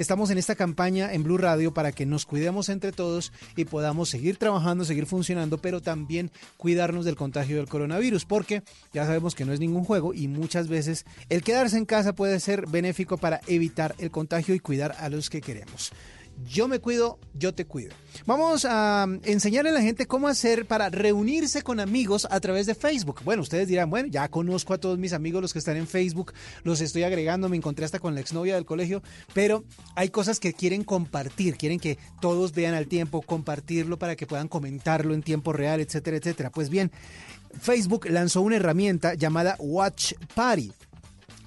estamos en esta campaña en Blue Radio para que nos cuidemos entre todos y podamos seguir trabajando, seguir funcionando, pero también cuidarnos del contagio del coronavirus, porque ya sabemos que no es ningún juego y muchas veces el quedarse en casa puede ser benéfico para evitar el contagio y cuidar a los que queremos. Yo me cuido, yo te cuido. Vamos a enseñarle a la gente cómo hacer para reunirse con amigos a través de Facebook. Bueno, ustedes dirán, bueno, ya conozco a todos mis amigos los que están en Facebook, los estoy agregando, me encontré hasta con la exnovia del colegio, pero hay cosas que quieren compartir, quieren que todos vean al tiempo, compartirlo para que puedan comentarlo en tiempo real, etcétera, etcétera. Pues bien, Facebook lanzó una herramienta llamada Watch Party.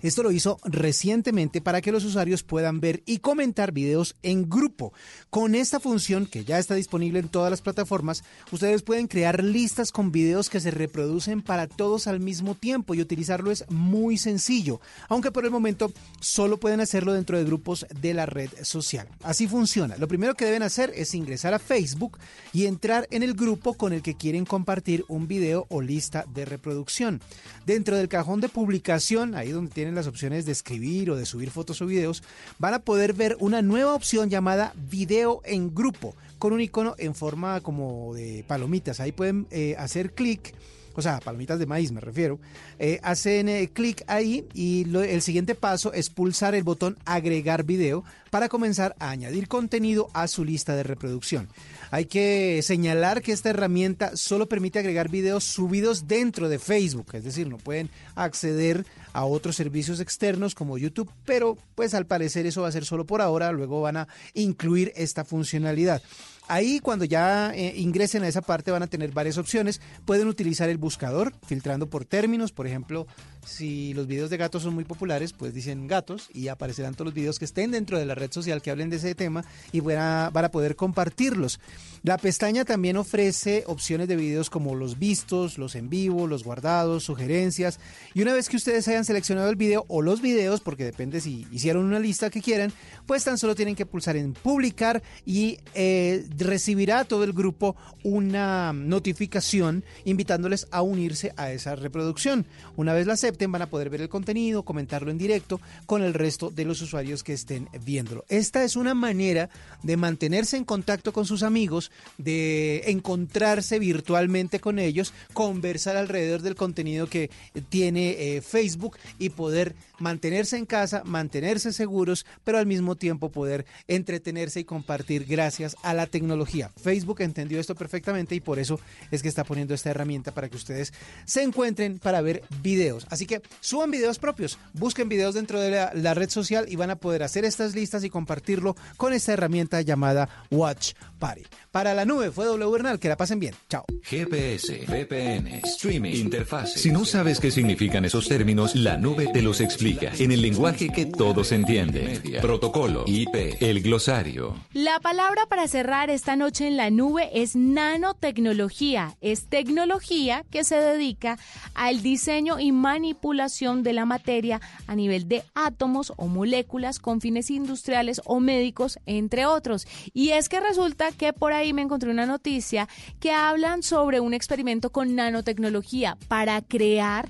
Esto lo hizo recientemente para que los usuarios puedan ver y comentar videos en grupo. Con esta función, que ya está disponible en todas las plataformas, ustedes pueden crear listas con videos que se reproducen para todos al mismo tiempo y utilizarlo es muy sencillo, aunque por el momento solo pueden hacerlo dentro de grupos de la red social. Así funciona. Lo primero que deben hacer es ingresar a Facebook y entrar en el grupo con el que quieren compartir un video o lista de reproducción. Dentro del cajón de publicación, ahí donde tienen las opciones de escribir o de subir fotos o videos, van a poder ver una nueva opción llamada video en grupo, con un icono en forma como de palomitas. Ahí pueden eh, hacer clic o sea, palomitas de maíz me refiero, eh, hacen eh, clic ahí y el siguiente paso es pulsar el botón agregar video para comenzar a añadir contenido a su lista de reproducción. Hay que señalar que esta herramienta solo permite agregar videos subidos dentro de Facebook, es decir, no pueden acceder a otros servicios externos como YouTube, pero pues al parecer eso va a ser solo por ahora, luego van a incluir esta funcionalidad. Ahí cuando ya eh, ingresen a esa parte van a tener varias opciones. Pueden utilizar el buscador filtrando por términos. Por ejemplo, si los videos de gatos son muy populares, pues dicen gatos y aparecerán todos los videos que estén dentro de la red social que hablen de ese tema y van a, van poder compartirlos. La pestaña también ofrece opciones de videos como los vistos, los en vivo, los guardados, sugerencias. Y una vez que ustedes hayan seleccionado el video o los videos, porque depende si hicieron una lista que quieran, pues tan solo tienen que pulsar en publicar y eh, recibirá todo el grupo una notificación invitándoles a unirse a esa reproducción. Una vez la van a poder ver el contenido, comentarlo en directo con el resto de los usuarios que estén viéndolo. Esta es una manera de mantenerse en contacto con sus amigos, de encontrarse virtualmente con ellos, conversar alrededor del contenido que tiene eh, Facebook y poder mantenerse en casa, mantenerse seguros, pero al mismo tiempo poder entretenerse y compartir gracias a la tecnología. Facebook entendió esto perfectamente y por eso es que está poniendo esta herramienta para que ustedes se encuentren para ver videos. Así que suban videos propios, busquen videos dentro de la, la red social y van a poder hacer estas listas y compartirlo con esta herramienta llamada Watch Party. Para la nube fue W Bernal, que la pasen bien. Chao. GPS, VPN, streaming, interfaz. Si no sabes qué significan esos términos, la nube te los explica en el lenguaje que todos entienden. Protocolo, IP, el glosario. La palabra para cerrar esta noche en la nube es nanotecnología. Es tecnología que se dedica al diseño y manipulación de la materia a nivel de átomos o moléculas con fines industriales o médicos, entre otros. Y es que resulta que por ahí me encontré una noticia que hablan sobre un experimento con nanotecnología para crear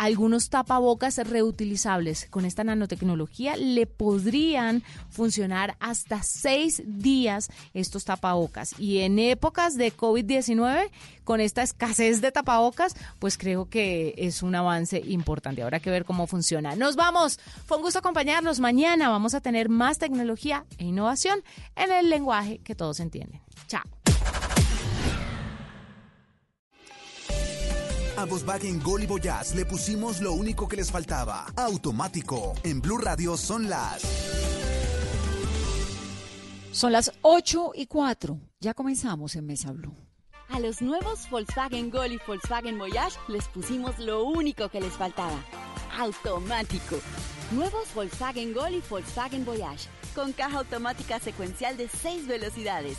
algunos tapabocas reutilizables. Con esta nanotecnología le podrían funcionar hasta seis días estos tapabocas. Y en épocas de COVID-19, con esta escasez de tapabocas, pues creo que es un avance importante. Habrá que ver cómo funciona. Nos vamos. Fue un gusto acompañarnos. Mañana vamos a tener más tecnología e innovación en el lenguaje que todos entienden. Chao. A Volkswagen Gol y Voyage le pusimos lo único que les faltaba. Automático. En Blue Radio son las... Son las 8 y 4. Ya comenzamos en Mesa Blue. A los nuevos Volkswagen Gol y Volkswagen Voyage les pusimos lo único que les faltaba. Automático. Nuevos Volkswagen Gol y Volkswagen Voyage. Con caja automática secuencial de 6 velocidades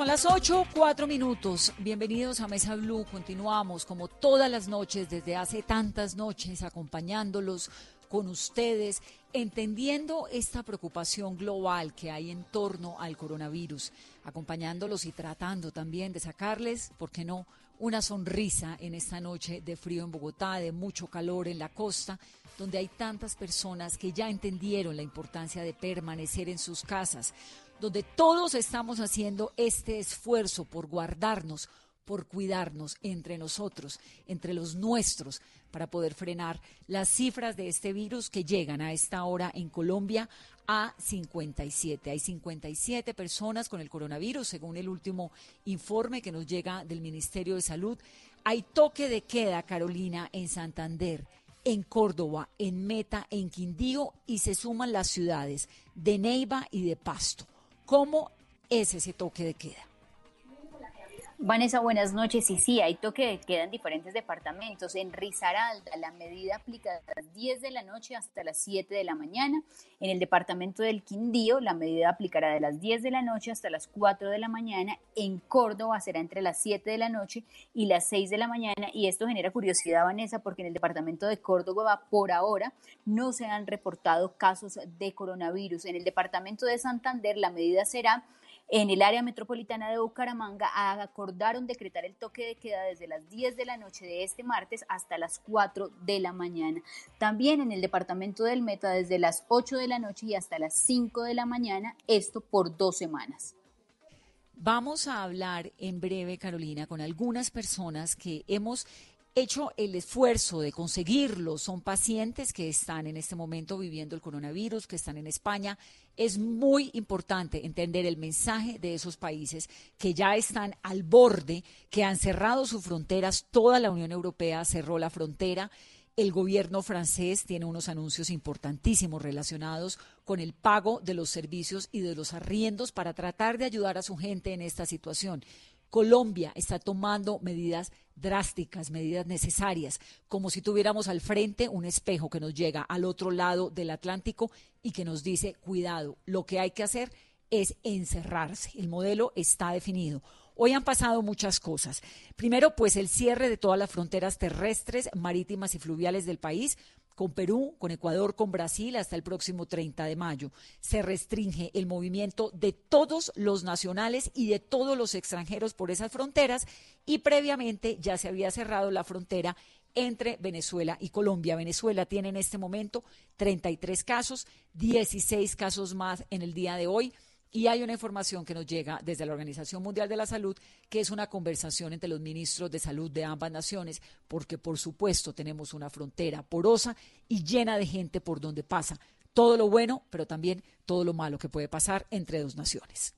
Son las 8, 4 minutos. Bienvenidos a Mesa Blue. Continuamos como todas las noches, desde hace tantas noches, acompañándolos con ustedes, entendiendo esta preocupación global que hay en torno al coronavirus, acompañándolos y tratando también de sacarles, ¿por qué no?, una sonrisa en esta noche de frío en Bogotá, de mucho calor en la costa, donde hay tantas personas que ya entendieron la importancia de permanecer en sus casas, donde todos estamos haciendo este esfuerzo por guardarnos, por cuidarnos entre nosotros, entre los nuestros, para poder frenar las cifras de este virus que llegan a esta hora en Colombia a 57. Hay 57 personas con el coronavirus, según el último informe que nos llega del Ministerio de Salud. Hay toque de queda, Carolina, en Santander, en Córdoba, en Meta, en Quindío y se suman las ciudades de Neiva y de Pasto. ¿Cómo es ese toque de queda? Vanessa, buenas noches. Y sí, hay toque de queda en diferentes departamentos. En Risaralda, la medida aplica de las 10 de la noche hasta las 7 de la mañana. En el departamento del Quindío, la medida aplicará de las 10 de la noche hasta las 4 de la mañana. En Córdoba será entre las 7 de la noche y las 6 de la mañana. Y esto genera curiosidad, Vanessa, porque en el departamento de Córdoba, por ahora, no se han reportado casos de coronavirus. En el departamento de Santander, la medida será en el área metropolitana de Bucaramanga acordaron decretar el toque de queda desde las 10 de la noche de este martes hasta las 4 de la mañana. También en el departamento del Meta desde las 8 de la noche y hasta las 5 de la mañana, esto por dos semanas. Vamos a hablar en breve, Carolina, con algunas personas que hemos hecho el esfuerzo de conseguirlo. Son pacientes que están en este momento viviendo el coronavirus, que están en España. Es muy importante entender el mensaje de esos países que ya están al borde, que han cerrado sus fronteras. Toda la Unión Europea cerró la frontera. El gobierno francés tiene unos anuncios importantísimos relacionados con el pago de los servicios y de los arriendos para tratar de ayudar a su gente en esta situación. Colombia está tomando medidas drásticas, medidas necesarias, como si tuviéramos al frente un espejo que nos llega al otro lado del Atlántico y que nos dice, cuidado, lo que hay que hacer es encerrarse. El modelo está definido. Hoy han pasado muchas cosas. Primero, pues el cierre de todas las fronteras terrestres, marítimas y fluviales del país con Perú, con Ecuador, con Brasil hasta el próximo 30 de mayo. Se restringe el movimiento de todos los nacionales y de todos los extranjeros por esas fronteras y previamente ya se había cerrado la frontera entre Venezuela y Colombia. Venezuela tiene en este momento 33 casos, 16 casos más en el día de hoy. Y hay una información que nos llega desde la Organización Mundial de la Salud, que es una conversación entre los ministros de salud de ambas naciones, porque por supuesto tenemos una frontera porosa y llena de gente por donde pasa todo lo bueno, pero también todo lo malo que puede pasar entre dos naciones.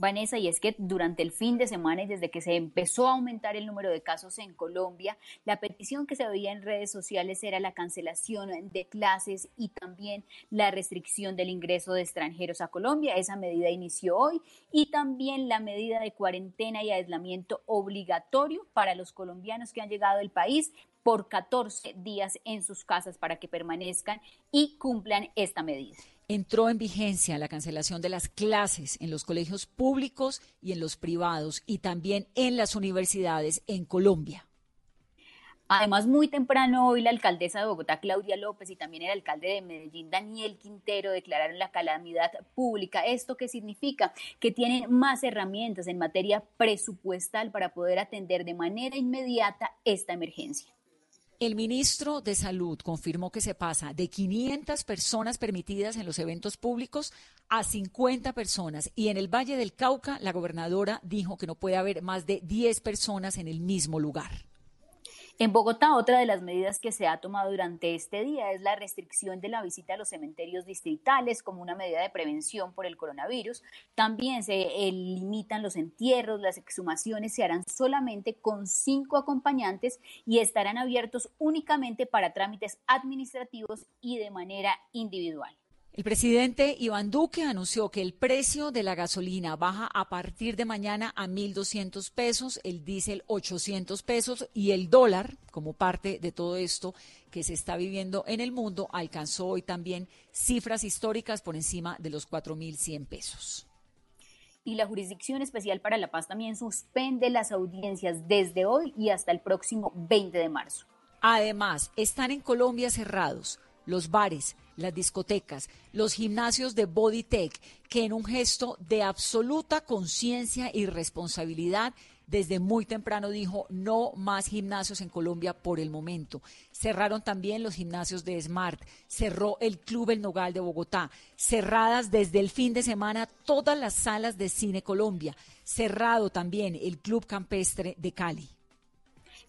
Vanessa, y es que durante el fin de semana y desde que se empezó a aumentar el número de casos en Colombia, la petición que se veía en redes sociales era la cancelación de clases y también la restricción del ingreso de extranjeros a Colombia. Esa medida inició hoy y también la medida de cuarentena y aislamiento obligatorio para los colombianos que han llegado al país por 14 días en sus casas para que permanezcan y cumplan esta medida entró en vigencia la cancelación de las clases en los colegios públicos y en los privados y también en las universidades en Colombia. Además, muy temprano hoy la alcaldesa de Bogotá, Claudia López, y también el alcalde de Medellín, Daniel Quintero, declararon la calamidad pública. ¿Esto qué significa? Que tienen más herramientas en materia presupuestal para poder atender de manera inmediata esta emergencia. El ministro de Salud confirmó que se pasa de 500 personas permitidas en los eventos públicos a 50 personas y en el Valle del Cauca la gobernadora dijo que no puede haber más de 10 personas en el mismo lugar. En Bogotá, otra de las medidas que se ha tomado durante este día es la restricción de la visita a los cementerios distritales como una medida de prevención por el coronavirus. También se limitan los entierros, las exhumaciones se harán solamente con cinco acompañantes y estarán abiertos únicamente para trámites administrativos y de manera individual. El presidente Iván Duque anunció que el precio de la gasolina baja a partir de mañana a 1.200 pesos, el diésel 800 pesos y el dólar, como parte de todo esto que se está viviendo en el mundo, alcanzó hoy también cifras históricas por encima de los 4.100 pesos. Y la Jurisdicción Especial para la Paz también suspende las audiencias desde hoy y hasta el próximo 20 de marzo. Además, están en Colombia cerrados los bares, las discotecas, los gimnasios de Bodytech, que en un gesto de absoluta conciencia y responsabilidad desde muy temprano dijo no más gimnasios en Colombia por el momento. Cerraron también los gimnasios de Smart, cerró el Club El Nogal de Bogotá, cerradas desde el fin de semana todas las salas de Cine Colombia, cerrado también el Club Campestre de Cali.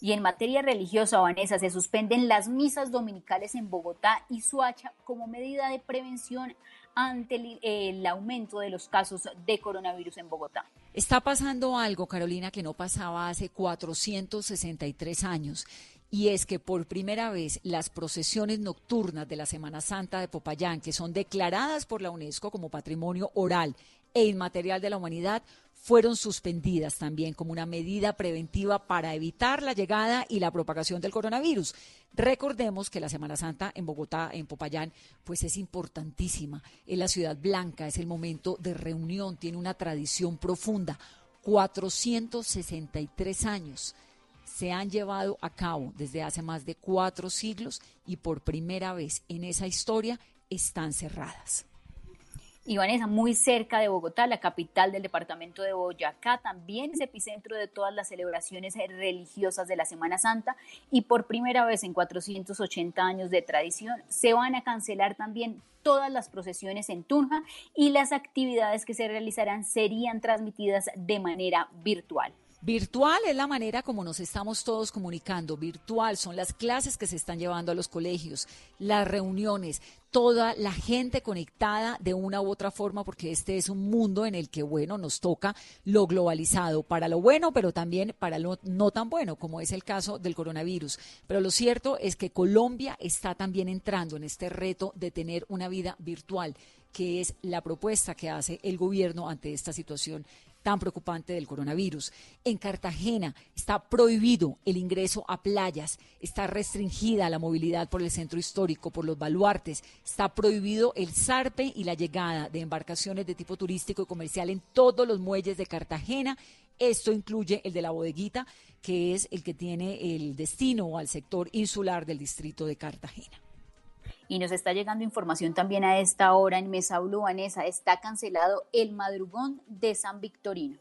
Y en materia religiosa, Vanessa, se suspenden las misas dominicales en Bogotá y Suacha como medida de prevención ante el, aumento de los casos de coronavirus en Bogotá. Está pasando algo, Carolina, que no pasaba hace 463 años. Y es que por primera vez las procesiones nocturnas de la Semana Santa de Popayán, que son declaradas por la UNESCO como patrimonio oral e inmaterial de la humanidad, fueron suspendidas también como una medida preventiva para evitar la llegada y la propagación del coronavirus. Recordemos que la Semana Santa en Bogotá, en Popayán, pues es importantísima. Es la ciudad blanca, es el momento de reunión, tiene una tradición profunda. 463 años se han llevado a cabo desde hace más de cuatro siglos y por primera vez en esa historia están cerradas. Y Vanessa, muy cerca de Bogotá, la capital del departamento de Boyacá, también es epicentro de todas las celebraciones religiosas de la Semana Santa y por primera vez en 480 años de tradición se van a cancelar también todas las procesiones en Tunja y las actividades que se realizarán serían transmitidas de manera virtual. Virtual es la manera como nos estamos todos comunicando. Virtual son las clases que se están llevando a los colegios, las reuniones, toda la gente conectada de una u otra forma, porque este es un mundo en el que, bueno, nos toca lo globalizado, para lo bueno, pero también para lo no tan bueno, como es el caso del coronavirus. Pero lo cierto es que Colombia está también entrando en este reto de tener una vida virtual que es la propuesta que hace el gobierno ante esta situación tan preocupante del coronavirus. En Cartagena está prohibido el ingreso a playas, está restringida la movilidad por el centro histórico, por los baluartes, está prohibido el zarpe y la llegada de embarcaciones de tipo turístico y comercial en todos los muelles de Cartagena. Esto incluye el de la bodeguita, que es el que tiene el destino al sector insular del distrito de Cartagena. Y nos está llegando información también a esta hora en Mesa Blue, está cancelado el madrugón de San Victorino.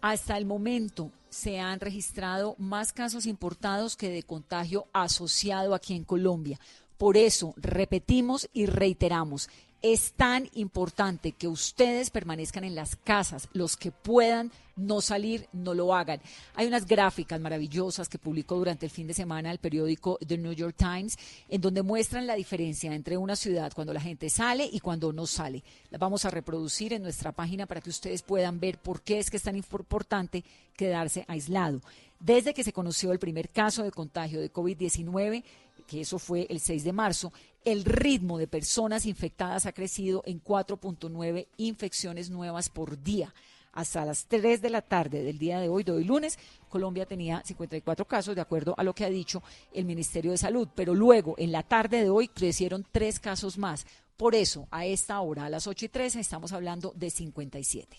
Hasta el momento se han registrado más casos importados que de contagio asociado aquí en Colombia. Por eso, repetimos y reiteramos, es tan importante que ustedes permanezcan en las casas, los que puedan no salir, no lo hagan. Hay unas gráficas maravillosas que publicó durante el fin de semana el periódico The New York Times, en donde muestran la diferencia entre una ciudad cuando la gente sale y cuando no sale. Las vamos a reproducir en nuestra página para que ustedes puedan ver por qué es que es tan importante quedarse aislado. Desde que se conoció el primer caso de contagio de COVID-19, que eso fue el 6 de marzo, el ritmo de personas infectadas ha crecido en 4.9 infecciones nuevas por día. Hasta las 3 de la tarde del día de hoy, de hoy lunes, Colombia tenía 54 casos, de acuerdo a lo que ha dicho el Ministerio de Salud. Pero luego, en la tarde de hoy, crecieron tres casos más. Por eso, a esta hora, a las 8 y 13, estamos hablando de 57.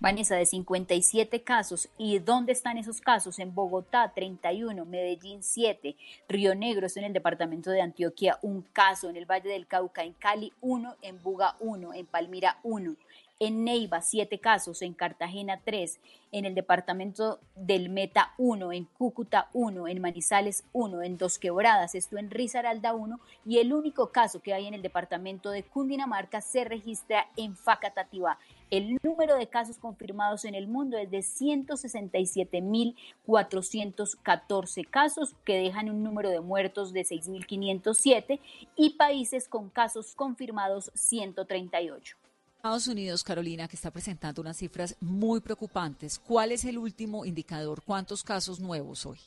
Vanessa, de 57 casos. ¿Y dónde están esos casos? En Bogotá, 31, Medellín, 7, Río Negro, en el departamento de Antioquia, un caso, en el Valle del Cauca, en Cali, 1, en Buga, 1, en Palmira, 1, en Neiva, 7 casos, en Cartagena, 3, en el departamento del Meta, 1, en Cúcuta, 1, en Manizales, 1, en Dos Quebradas, esto en Risaralda, 1, y el único caso que hay en el departamento de Cundinamarca se registra en Facatativá. El número de casos confirmados en el mundo es de 167.414 casos, que dejan un número de muertos de 6.507 y países con casos confirmados 138. Estados Unidos, Carolina, que está presentando unas cifras muy preocupantes. ¿Cuál es el último indicador? ¿Cuántos casos nuevos hoy?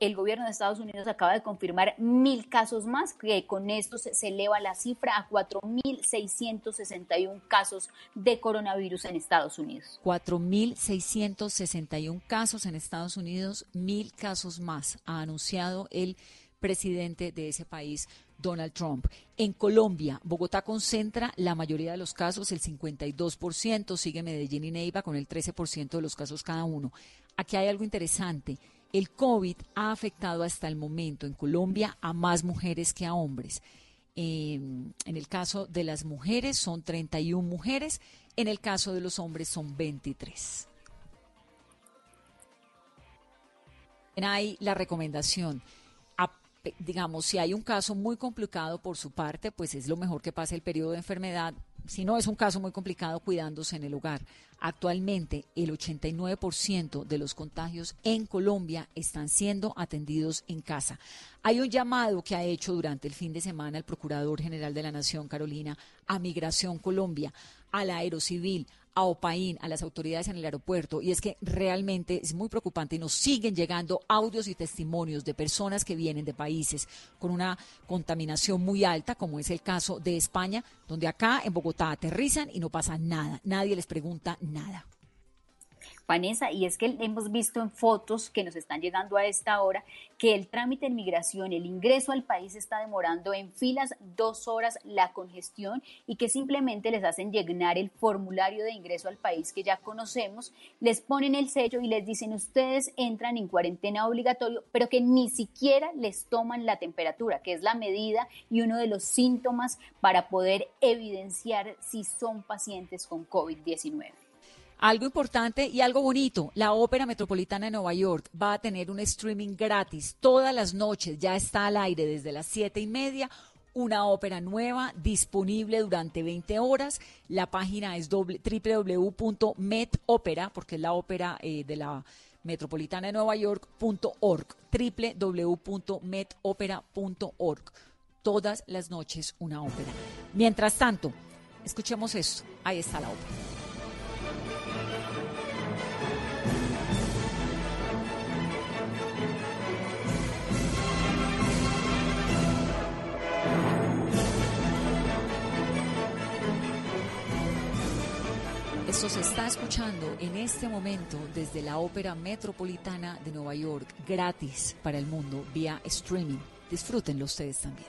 El gobierno de Estados Unidos acaba de confirmar mil casos más, que con esto se, eleva la cifra a 4.661 casos de coronavirus en Estados Unidos. 4.661 casos en Estados Unidos, mil casos más, ha anunciado el presidente de ese país, Donald Trump. En Colombia, Bogotá concentra la mayoría de los casos, el 52%, sigue Medellín y Neiva con el 13% de los casos cada uno. Aquí hay algo interesante. El COVID ha afectado hasta el momento en Colombia a más mujeres que a hombres. en el caso de las mujeres son 31 mujeres, en el caso de los hombres son 23. Hay la recomendación digamos, si hay un caso muy complicado por su parte, pues es lo mejor que pase el periodo de enfermedad. Si no es un caso muy complicado, cuidándose en el hogar. Actualmente, el 89% de los contagios en Colombia están siendo atendidos en casa. Hay un llamado que ha hecho durante el fin de semana el Procurador General de la Nación, Carolina, a Migración Colombia, a la Aerocivil, a OPAIN, a las autoridades en el aeropuerto, y es que realmente es muy preocupante y nos siguen llegando audios y testimonios de personas que vienen de países con una contaminación muy alta, como es el caso de España, donde acá en Bogotá aterrizan y no pasa nada, nadie les pregunta nada. Vanessa, y es que hemos visto en fotos que nos están llegando a esta hora que el trámite de migración, el ingreso al país está demorando en filas dos horas la congestión y que simplemente les hacen llenar el formulario de ingreso al país que ya conocemos, les ponen el sello y les dicen ustedes entran en cuarentena obligatorio, pero que ni siquiera les toman la temperatura, que es la medida y uno de los síntomas para poder evidenciar si son pacientes con COVID-19. Algo importante y algo bonito, la Ópera Metropolitana de Nueva York va a tener un streaming gratis todas las noches, ya está al aire desde las siete y media, una ópera nueva disponible durante 20 horas. La página es www.metopera, porque es la ópera eh, de la Metropolitana de Nueva York.org, www.metopera.org. Todas las noches una ópera. Mientras tanto, escuchemos esto. Ahí está la ópera. Se está escuchando en este momento desde la Ópera Metropolitana de Nueva York, gratis para el mundo vía streaming. Disfrútenlo ustedes también.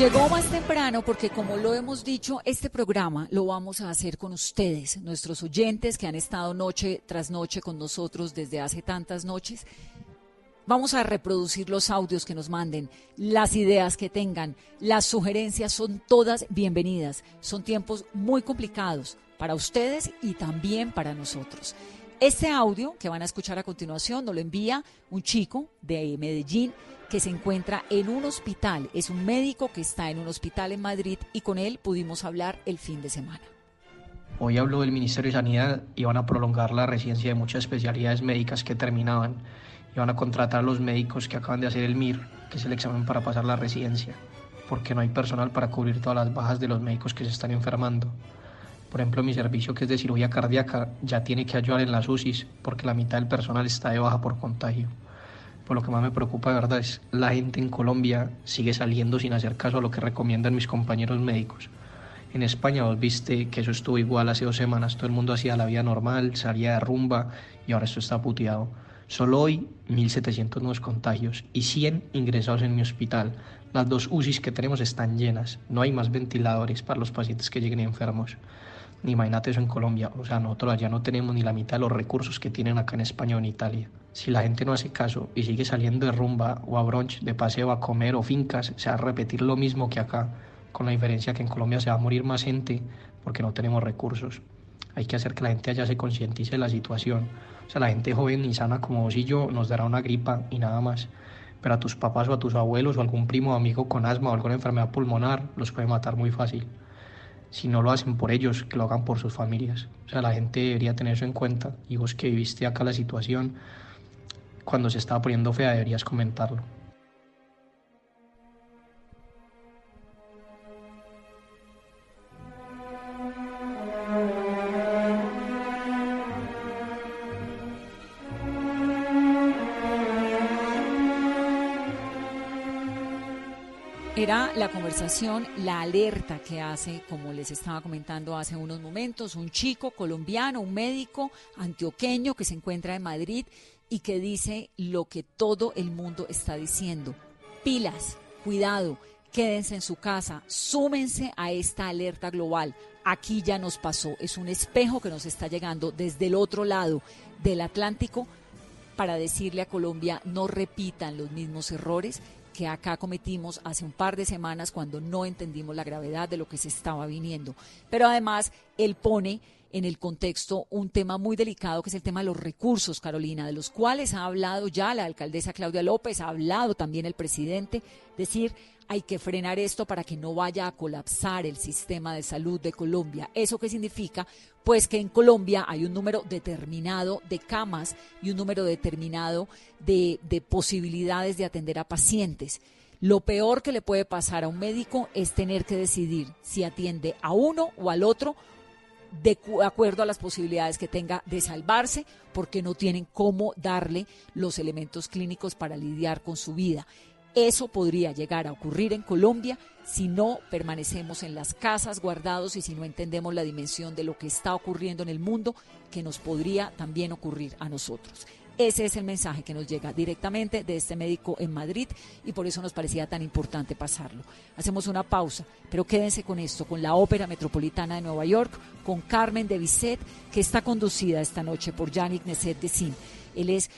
Llegó más temprano porque como lo hemos dicho, este programa lo vamos a hacer con ustedes, nuestros oyentes que han estado noche tras noche con nosotros desde hace tantas noches. Vamos a reproducir los audios que nos manden, las ideas que tengan, las sugerencias son todas bienvenidas. Son tiempos muy complicados para ustedes y también para nosotros. Este audio que van a escuchar a continuación nos lo envía un chico de Medellín que se encuentra en un hospital. Es un médico que está en un hospital en Madrid y con él pudimos hablar el fin de semana. Hoy habló del Ministerio de Sanidad y van a prolongar la residencia de muchas especialidades médicas que terminaban y van a contratar a los médicos que acaban de hacer el MIR, que es el examen para pasar la residencia, porque no hay personal para cubrir todas las bajas de los médicos que se están enfermando. Por ejemplo, mi servicio que es de cirugía cardíaca ya tiene que ayudar en las UCIs porque la mitad del personal está de baja por contagio lo que más me preocupa de verdad es la gente en Colombia sigue saliendo sin hacer caso a lo que recomiendan mis compañeros médicos. En España vos viste que eso estuvo igual hace dos semanas, todo el mundo hacía la vida normal, salía de rumba y ahora esto está puteado. Solo hoy 1.700 nuevos contagios y 100 ingresados en mi hospital. Las dos UCIs que tenemos están llenas, no hay más ventiladores para los pacientes que lleguen enfermos. Imagínate eso en Colombia, o sea, nosotros allá no tenemos ni la mitad de los recursos que tienen acá en España o en Italia. Si la gente no hace caso y sigue saliendo de rumba o a brunch, de paseo a comer o fincas, se va a repetir lo mismo que acá, con la diferencia que en Colombia se va a morir más gente porque no tenemos recursos. Hay que hacer que la gente allá se concientice de la situación. O sea, la gente joven y sana como vos y yo nos dará una gripa y nada más. Pero a tus papás o a tus abuelos o algún primo o amigo con asma o alguna enfermedad pulmonar los puede matar muy fácil si no lo hacen por ellos, que lo hagan por sus familias. O sea, la gente debería tener eso en cuenta. Y vos que viviste acá la situación, cuando se estaba poniendo fea, deberías comentarlo. Primera, la conversación, la alerta que hace, como les estaba comentando hace unos momentos, un chico colombiano, un médico antioqueño que se encuentra en Madrid y que dice lo que todo el mundo está diciendo. Pilas, cuidado, quédense en su casa, súmense a esta alerta global. Aquí ya nos pasó, es un espejo que nos está llegando desde el otro lado del Atlántico para decirle a Colombia no repitan los mismos errores que acá cometimos hace un par de semanas cuando no entendimos la gravedad de lo que se estaba viniendo. Pero además, él pone en el contexto un tema muy delicado que es el tema de los recursos, Carolina, de los cuales ha hablado ya la alcaldesa Claudia López, ha hablado también el presidente, decir, hay que frenar esto para que no vaya a colapsar el sistema de salud de Colombia. ¿Eso qué significa? Pues que en Colombia hay un número determinado de camas y un número determinado de, de posibilidades de atender a pacientes. Lo peor que le puede pasar a un médico es tener que decidir si atiende a uno o al otro de acuerdo a las posibilidades que tenga de salvarse, porque no tienen cómo darle los elementos clínicos para lidiar con su vida. Eso podría llegar a ocurrir en Colombia si no permanecemos en las casas guardados y si no entendemos la dimensión de lo que está ocurriendo en el mundo, que nos podría también ocurrir a nosotros. Ese es el mensaje que nos llega directamente de este médico en Madrid y por eso nos parecía tan importante pasarlo. Hacemos una pausa, pero quédense con esto, con la Ópera Metropolitana de Nueva York, con Carmen de Bisset, que está conducida esta noche por Yannick Neset de Sin. Él es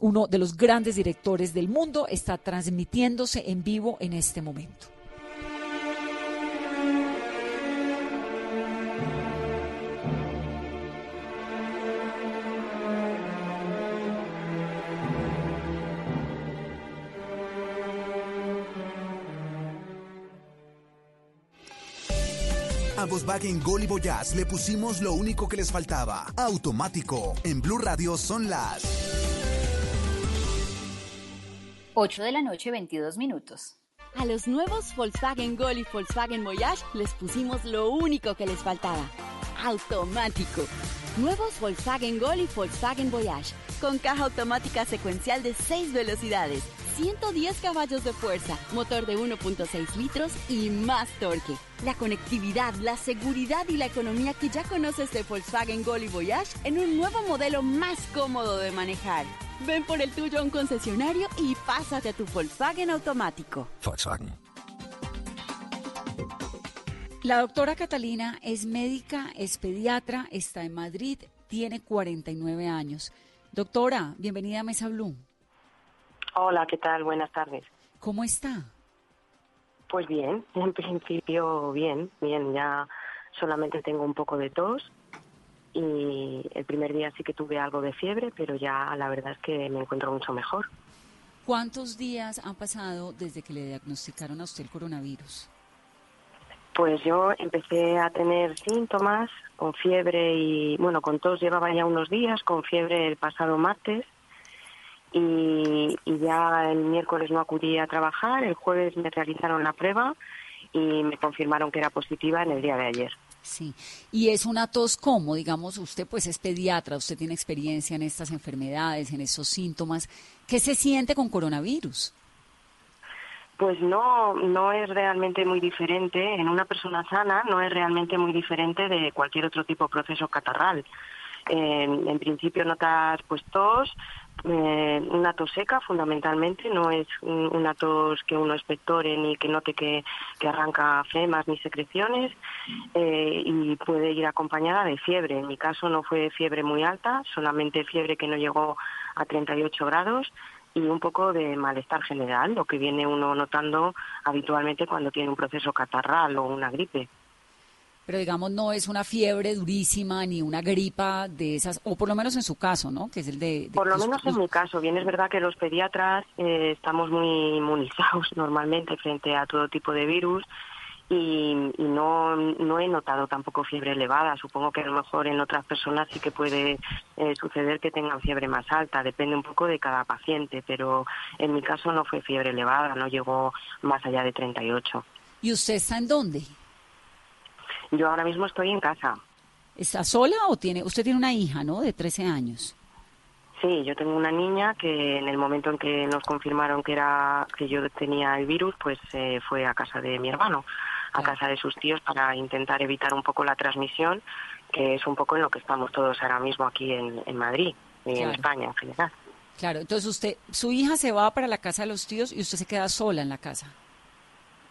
uno de los grandes directores del mundo, está transmitiéndose en vivo en este momento. A Volkswagen Gol y Voyage le pusimos lo único que les faltaba. Automático. En Blue Radio son las 8 de la noche, 22 minutos. A los nuevos Volkswagen Gol y Volkswagen Voyage les pusimos lo único que les faltaba. Automático. Nuevos Volkswagen Gol y Volkswagen Voyage. Con caja automática secuencial de 6 velocidades 110 caballos de fuerza, motor de 1.6 litros y más torque. La conectividad, la seguridad y la economía que ya conoces de Volkswagen Gol y Voyage en un nuevo modelo más cómodo de manejar. Ven por el tuyo a un concesionario y pásate a tu Volkswagen automático. Volkswagen. La doctora Catalina es médica, es pediatra, está en Madrid, tiene 49 años. Doctora, bienvenida a Mesa Blue. Hola, ¿qué tal? Buenas tardes. ¿Cómo está? Pues bien, en principio bien, bien, ya solamente tengo un poco de tos y el primer día sí que tuve algo de fiebre, pero ya la verdad es que me encuentro mucho mejor. ¿Cuántos días han pasado desde que le diagnosticaron a usted el coronavirus? Pues yo empecé a tener síntomas con fiebre y, bueno, con tos llevaba ya unos días, con fiebre el pasado martes y, ya el miércoles no acudí a trabajar, el jueves me realizaron la prueba y me confirmaron que era positiva en el día de ayer. Sí, y es una tos como, digamos, usted pues es pediatra, usted tiene experiencia en estas enfermedades, en esos síntomas. ¿Qué se siente con coronavirus? Pues no, no es realmente muy diferente, en una persona sana no es realmente muy diferente de cualquier otro tipo de proceso catarral. en principio notas pues tos, eh, una tos seca fundamentalmente, no es una tos que uno espectore ni que note que, arranca flemas ni secreciones eh, y puede ir acompañada de fiebre. En mi caso no fue fiebre muy alta, solamente fiebre que no llegó a 38 grados y un poco de malestar general, lo que viene uno notando habitualmente cuando tiene un proceso catarral o una gripe pero digamos no es una fiebre durísima ni una gripa de esas, o por lo menos en su caso, ¿no? Que es el de... por lo menos en mi caso, bien es verdad que los pediatras eh, estamos muy inmunizados normalmente frente a todo tipo de virus y, no, no he notado tampoco fiebre elevada. Supongo que a lo mejor en otras personas sí que puede eh, suceder que tengan fiebre más alta, depende un poco de cada paciente, pero en mi caso no fue fiebre elevada, no llegó más allá de 38. ¿Y usted está en dónde? Yo ahora mismo estoy en casa. ¿Está sola o tiene, usted tiene una hija, ¿no? De 13 años. Sí, yo tengo una niña que en el momento en que nos confirmaron que era que yo tenía el virus, pues eh, fue a casa de mi hermano, a casa de sus tíos para intentar evitar un poco la transmisión, que es un poco en lo que estamos todos ahora mismo aquí en, en Madrid y en. España en general. Claro, entonces usted, su hija se va para la casa de los tíos y usted se queda sola en la casa.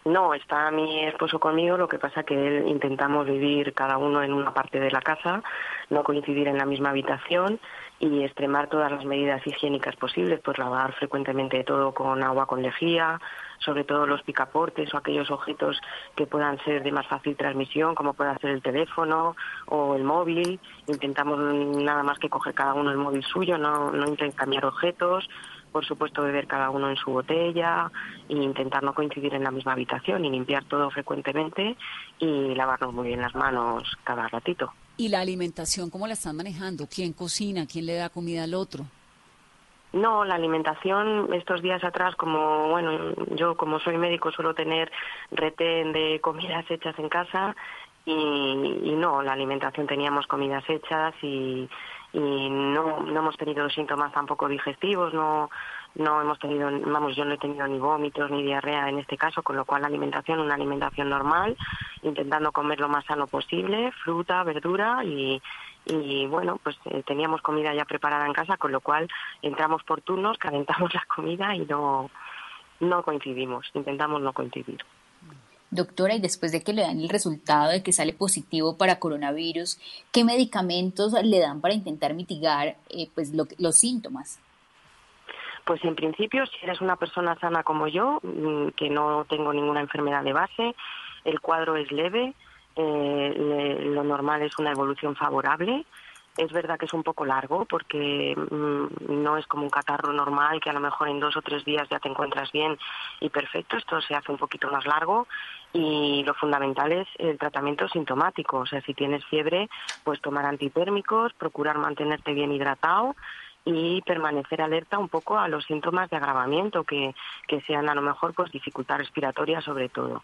No, está mi esposo conmigo, lo que pasa que él intentamos vivir cada uno en una parte de la casa, no coincidir en la misma habitación y extremar todas las medidas higiénicas posibles, pues lavar frecuentemente todo con agua con lejía, sobre todo los picaportes o aquellos objetos que puedan ser de más fácil transmisión, como puede ser el teléfono o el móvil. Intentamos nada más que coger cada uno el móvil suyo, no, no intercambiar objetos, por supuesto beber cada uno en su botella e intentar no coincidir en la misma habitación y limpiar todo frecuentemente y lavarnos muy bien las manos cada ratito. ¿Y la alimentación cómo la están manejando? ¿Quién cocina? ¿Quién le da comida al otro? No, la alimentación estos días atrás, como bueno, yo como soy médico suelo tener retén de comidas hechas en casa y, y no, la alimentación teníamos comidas hechas y, y no, no hemos tenido síntomas tampoco digestivos, no, no hemos tenido, vamos, yo no he tenido ni vómitos ni diarrea en este caso, con lo cual la alimentación, una alimentación normal, intentando comer lo más sano posible, fruta, verdura y, y bueno, pues eh, teníamos comida ya preparada en casa, con lo cual entramos por turnos, calentamos la comida y no, no coincidimos, intentamos no coincidir. Doctora, y después de que le dan el resultado de que sale positivo para coronavirus, ¿qué medicamentos le dan para intentar mitigar eh, pues lo- los síntomas? Pues en principio, si eres una persona sana como yo, mm, que no tengo ninguna enfermedad de base, el cuadro es leve, eh, lo normal es una evolución favorable. Es verdad que es un poco largo porque mm, no es como un catarro normal que a lo mejor en dos o tres días ya te encuentras bien y perfecto. Esto se hace un poquito más largo y lo fundamental es el tratamiento sintomático. O sea, si tienes fiebre, pues tomar antitérmicos, procurar mantenerte bien hidratado y permanecer alerta un poco a los síntomas de agravamiento que, que sean a lo mejor pues dificultad respiratoria sobre todo.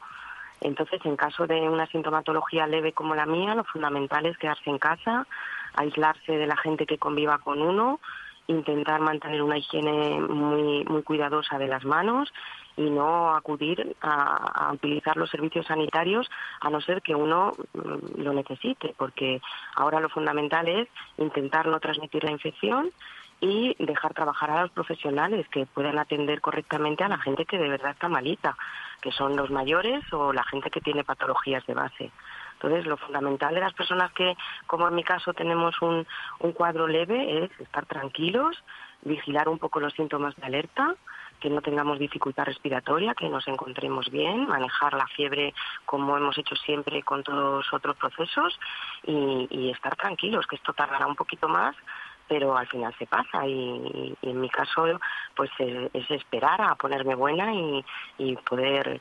Entonces, en caso de una sintomatología leve como la mía, lo fundamental es quedarse en casa, aislarse de la gente que conviva con uno, intentar mantener una higiene muy, muy cuidadosa de las manos y no acudir a, a utilizar los servicios sanitarios a no ser que uno mm, lo necesite, porque ahora lo fundamental es intentar no transmitir la infección y dejar trabajar a los profesionales que puedan atender correctamente a la gente que de verdad está malita, que son los mayores o la gente que tiene patologías de base. Entonces, lo fundamental de las personas que, como en mi caso, tenemos un, cuadro leve es estar tranquilos, vigilar un poco los síntomas de alerta, que no tengamos dificultad respiratoria, que nos encontremos bien, manejar la fiebre como hemos hecho siempre con todos otros procesos y, estar tranquilos, que esto tardará un poquito más, pero al final se pasa y, y en mi caso pues eh, es esperar a ponerme buena y poder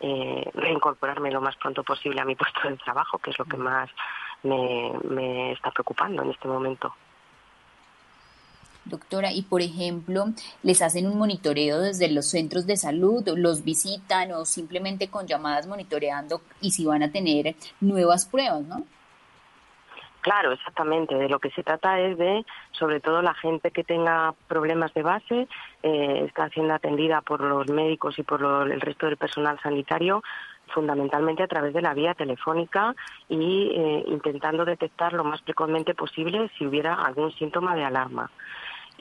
eh, reincorporarme lo más pronto posible a mi puesto de trabajo, que es lo que más me, me está preocupando en este momento. Doctora, y por ejemplo, ¿les hacen un monitoreo desde los centros de salud, los visitan o simplemente con llamadas monitoreando y si van a tener nuevas pruebas, ¿no? Claro, exactamente. De lo que se trata es de, sobre todo, la gente que tenga problemas de base, eh, está siendo atendida por los médicos y por lo- el resto del personal sanitario, fundamentalmente a través de la vía telefónica y eh, intentando detectar lo más precozmente posible si hubiera algún síntoma de alarma.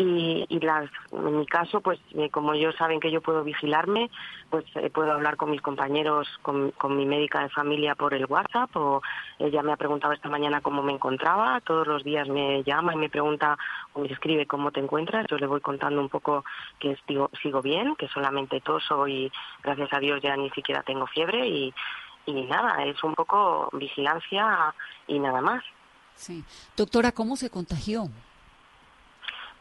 Y, y las, en mi caso, pues eh, como ellos saben que yo puedo vigilarme, pues eh, puedo hablar con mis compañeros, con, con mi médica de familia por el WhatsApp, o ella me ha preguntado esta mañana cómo me encontraba, todos los días me llama y me pregunta o me escribe cómo te encuentras, yo le voy contando un poco que sigo, sigo bien, que solamente toso y gracias a Dios ya ni siquiera tengo fiebre y, y nada, es un poco vigilancia y nada más. Sí. Doctora, ¿cómo se contagió?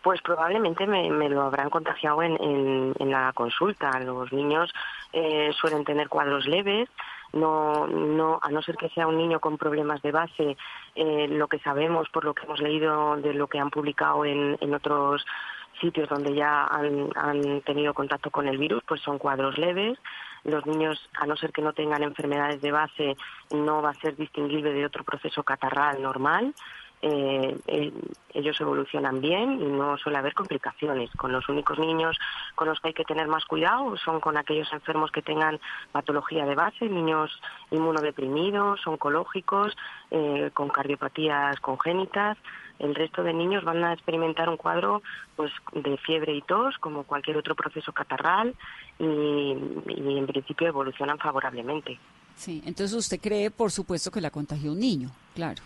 Pues probablemente me, me lo habrán contagiado en, la consulta. Los niños eh, suelen tener cuadros leves, no, no, a no ser que sea un niño con problemas de base, eh, lo que sabemos por lo que hemos leído de lo que han publicado en, en otros sitios donde ya han, han tenido contacto con el virus, pues son cuadros leves. Los niños, a no ser que no tengan enfermedades de base, no va a ser distinguible de otro proceso catarral normal eh, ellos evolucionan bien y no suele haber complicaciones. Con los únicos niños con los que hay que tener más cuidado son con aquellos enfermos que tengan patología de base, niños inmunodeprimidos, oncológicos, eh, con cardiopatías congénitas. El resto de niños van a experimentar un cuadro pues de fiebre y tos, como cualquier otro proceso catarral, y en principio evolucionan favorablemente. Sí, entonces usted cree, por supuesto, que la contagió un niño, claro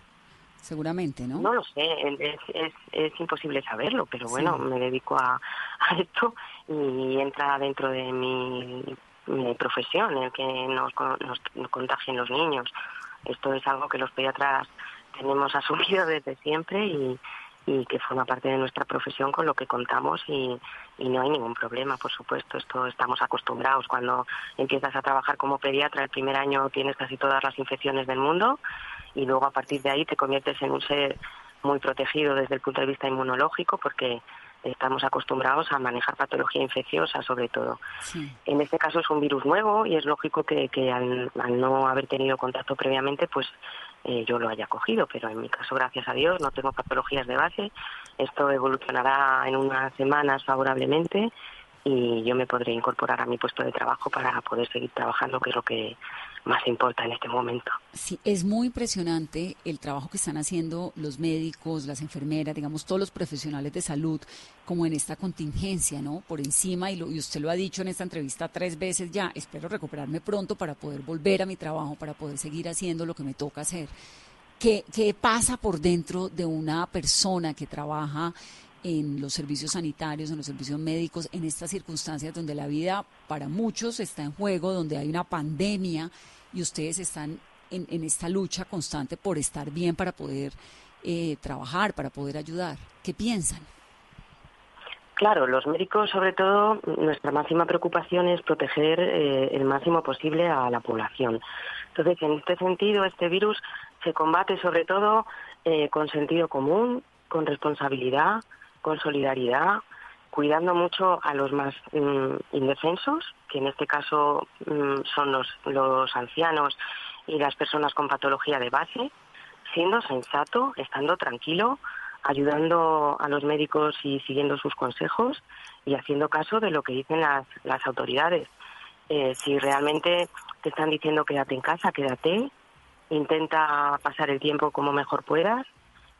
seguramente, ¿no? No lo sé, es, es, es imposible saberlo, pero bueno, me dedico a, a, esto y entra dentro de mi, mi profesión, el que nos, nos, contagien los niños. Esto es algo que los pediatras tenemos asumido desde siempre y, y que forma parte de nuestra profesión con lo que contamos y, y, no hay ningún problema, por supuesto. Esto estamos acostumbrados. Cuando empiezas a trabajar como pediatra, el primer año tienes casi todas las infecciones del mundo y luego a partir de ahí te conviertes en un ser muy protegido desde el punto de vista inmunológico porque estamos acostumbrados a manejar patología infecciosa sobre todo. En este caso es un virus nuevo y es lógico que, que al, no haber tenido contacto previamente pues eh, yo lo haya cogido, pero en mi caso gracias a Dios no tengo patologías de base. Esto evolucionará en unas semanas favorablemente y yo me podré incorporar a mi puesto de trabajo para poder seguir trabajando, que es lo que más importa en este momento. Sí, es muy impresionante el trabajo que están haciendo los médicos, las enfermeras, digamos, todos los profesionales de salud, como en esta contingencia, ¿no? Por encima, y, lo, y usted lo ha dicho en esta entrevista tres veces ya, espero recuperarme pronto para poder volver a mi trabajo, para poder seguir haciendo lo que me toca hacer. ¿Qué, qué pasa por dentro de una persona que trabaja en los servicios sanitarios, en los servicios médicos, en estas circunstancias donde la vida para muchos está en juego, donde hay una pandemia y ustedes están en, esta lucha constante por estar bien para poder eh, trabajar, para poder ayudar. ¿Qué piensan? Claro, los médicos, sobre todo, nuestra máxima preocupación es proteger eh, el máximo posible a la población. Entonces, en este sentido, este virus se combate sobre todo eh, con sentido común, con responsabilidad, con solidaridad, cuidando mucho a los más mm, indefensos, que en este caso mm, son los, los ancianos y las personas con patología de base, siendo sensato, estando tranquilo, ayudando a los médicos y siguiendo sus consejos y haciendo caso de lo que dicen las, las autoridades. Eh, si realmente te están diciendo quédate en casa, quédate, intenta pasar el tiempo como mejor puedas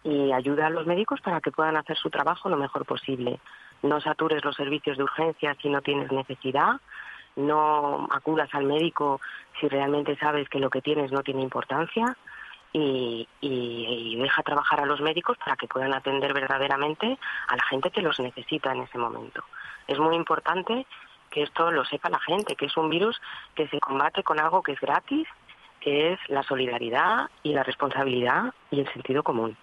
y ayuda a los médicos para que puedan hacer su trabajo lo mejor posible. No satures los servicios de urgencia si no tienes necesidad, no acudas al médico si realmente sabes que lo que tienes no tiene importancia y, y, deja trabajar a los médicos para que puedan atender verdaderamente a la gente que los necesita en ese momento. Es muy importante que esto lo sepa la gente, que es un virus que se combate con algo que es gratis, que es la solidaridad y la responsabilidad y el sentido común.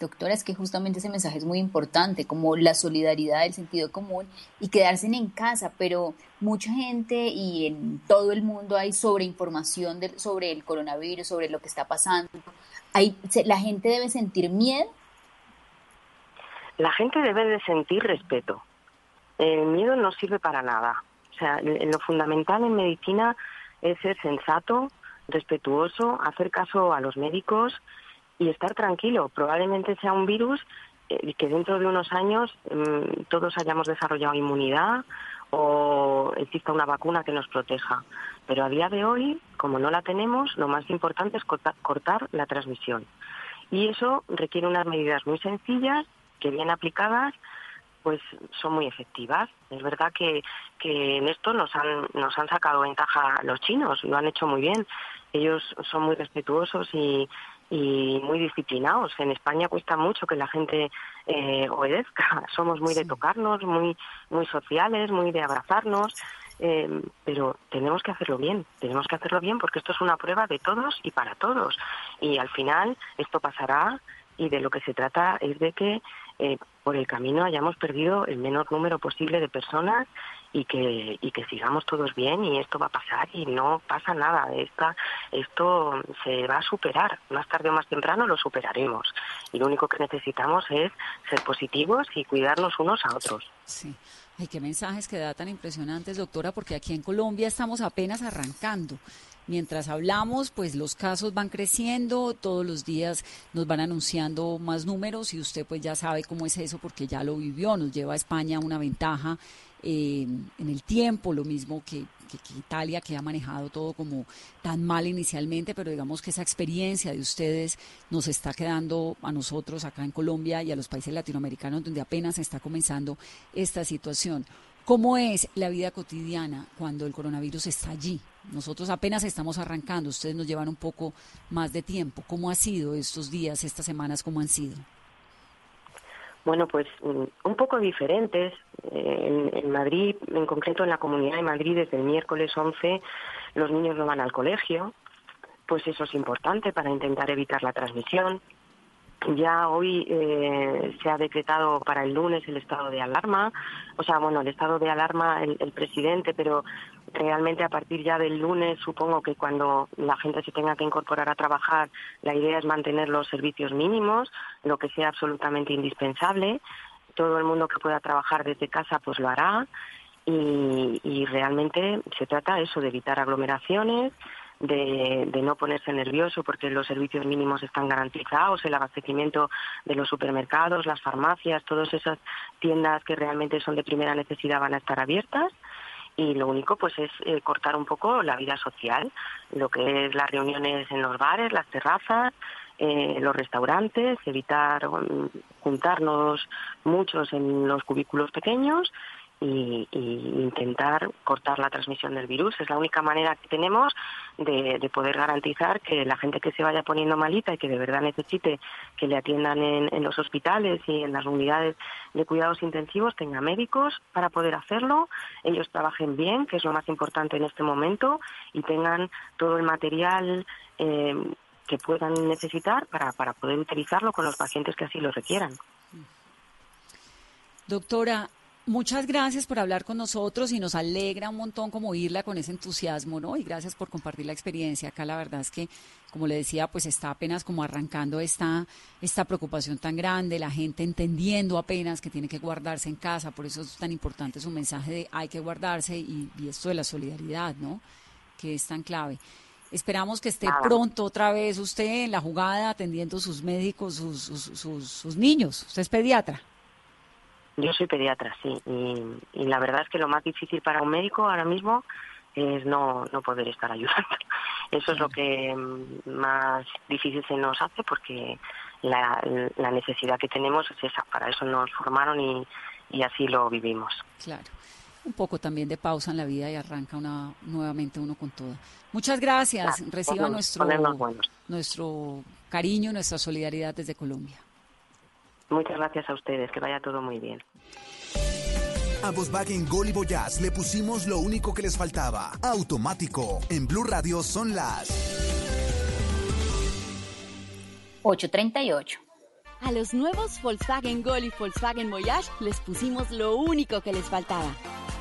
Doctora, es que justamente ese mensaje es muy importante, como la solidaridad, el sentido común y quedarse en casa, pero mucha gente y en todo el mundo hay sobreinformación de, sobre el coronavirus, sobre lo que está pasando. Hay, ¿La gente debe sentir miedo? La gente debe de sentir respeto. El miedo no sirve para nada. O sea, lo fundamental en medicina es ser sensato, respetuoso, hacer caso a los médicos, y estar tranquilo. Probablemente sea un virus eh, que dentro de unos años mm, todos hayamos desarrollado inmunidad o exista una vacuna que nos proteja. Pero a día de hoy, como no la tenemos, lo más importante es cortar, la transmisión. Y eso requiere unas medidas muy sencillas que bien aplicadas pues son muy efectivas. Es verdad que, que en esto nos han, nos han sacado ventaja los chinos, lo han hecho muy bien. Ellos son muy respetuosos y, y muy disciplinados. En España cuesta mucho que la gente eh, obedezca. Somos muy de tocarnos, muy, muy sociales, muy de abrazarnos. Eh, pero tenemos que hacerlo bien, tenemos que hacerlo bien porque esto es una prueba de todos y para todos. Y al final esto pasará y de lo que se trata es de que eh, por el camino hayamos perdido el menor número posible de personas y que, y que sigamos todos bien y esto va a pasar y no pasa nada. Esta, esto se va a superar. Más tarde o más temprano lo superaremos. Y lo único que necesitamos es ser positivos y cuidarnos unos a otros. Sí. Ay, qué mensajes que da tan impresionantes, doctora, porque aquí en Colombia estamos apenas arrancando. Mientras hablamos, pues los casos van creciendo, todos los días nos van anunciando más números y usted pues ya sabe cómo es eso porque ya lo vivió, nos lleva a España una ventaja eh, en el tiempo, lo mismo que, Italia, que ha manejado todo como tan mal inicialmente, pero digamos que esa experiencia de ustedes nos está quedando a nosotros acá en Colombia y a los países latinoamericanos donde apenas está comenzando esta situación. ¿Cómo es la vida cotidiana cuando el coronavirus está allí? Nosotros apenas estamos arrancando, ustedes nos llevan un poco más de tiempo. ¿Cómo ha sido estos días, estas semanas, cómo han sido? Bueno, pues mm, un poco diferentes. Eh, en, Madrid, en concreto en la Comunidad de Madrid, desde el miércoles 11 los niños no van al colegio. Pues eso es importante para intentar evitar la transmisión. Ya hoy eh, se ha decretado para el lunes el estado de alarma, o sea, bueno, el estado de alarma el, presidente, pero realmente a partir ya del lunes supongo que cuando la gente se tenga que incorporar a trabajar, la idea es mantener los servicios mínimos, lo que sea absolutamente indispensable. Todo el mundo que pueda trabajar desde casa pues lo hará y, y realmente se trata eso de evitar aglomeraciones de, no ponerse nervioso porque los servicios mínimos están garantizados, el abastecimiento de los supermercados, las farmacias, todas esas tiendas que realmente son de primera necesidad van a estar abiertas. Y lo único pues es eh, cortar un poco la vida social, lo que es las reuniones en los bares, las terrazas, eh, los restaurantes, evitar mm, juntarnos muchos en los cubículos pequeños y, intentar cortar la transmisión del virus. Es la única manera que tenemos de, poder garantizar que la gente que se vaya poniendo malita y que de verdad necesite que le atiendan en, los hospitales y en las unidades de cuidados intensivos tenga médicos para poder hacerlo, ellos trabajen bien, que es lo más importante en este momento, y tengan todo el material. Eh, que puedan necesitar para, para poder utilizarlo con los pacientes que así lo requieran. Doctora, Muchas gracias por hablar con nosotros y nos alegra un montón como oírla con ese entusiasmo, ¿no? Y gracias por compartir la experiencia. Acá la verdad es que, como le decía, pues está apenas como arrancando esta, esta preocupación tan grande, la gente entendiendo apenas que tiene que guardarse en casa, por eso es tan importante su mensaje de hay que guardarse y, esto de la solidaridad, ¿no? Que es tan clave. Esperamos que esté pronto otra vez usted en la jugada atendiendo sus médicos, sus, sus, sus niños. Usted es pediatra. Yo soy pediatra, sí, y, la verdad es que lo más difícil para un médico ahora mismo es no, no poder estar ayudando. Eso es lo que más difícil se nos hace porque la, la necesidad que tenemos es esa, para eso nos formaron y, y así lo vivimos. Claro un poco también de pausa en la vida y arranca una, nuevamente uno con todo. Muchas gracias. Reciba nuestro, nuestro cariño, nuestra solidaridad desde Colombia. Muchas gracias a ustedes, que vaya todo muy bien. A Volkswagen Gol y Voyage le pusimos lo único que les faltaba. Automático. En Blue Radio son las 8.38. A los nuevos Volkswagen Gol y Volkswagen Voyage les pusimos lo único que les faltaba.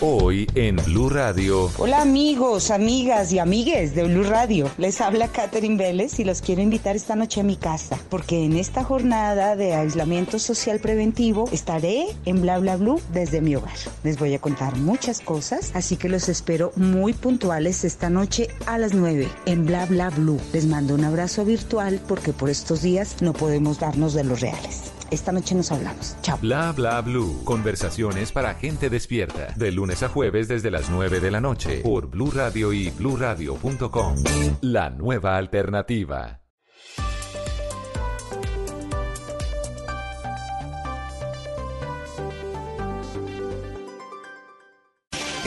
Hoy en Blue Radio. Hola amigos, amigas y amigues de Blue Radio. Les habla Catherine Vélez y los quiero invitar esta noche a mi casa, porque en esta jornada de aislamiento social preventivo estaré en Bla Bla Blue desde mi hogar. Les voy a contar muchas cosas, así que los espero muy puntuales esta noche a las 9 en Bla Bla Blue. Les mando un abrazo virtual porque por estos días no podemos darnos de los reales. Esta noche nos hablamos. Chao. Bla bla blue. Conversaciones para gente despierta. De lunes a jueves desde las 9 de la noche por Blue Radio y bluradio.com. La nueva alternativa.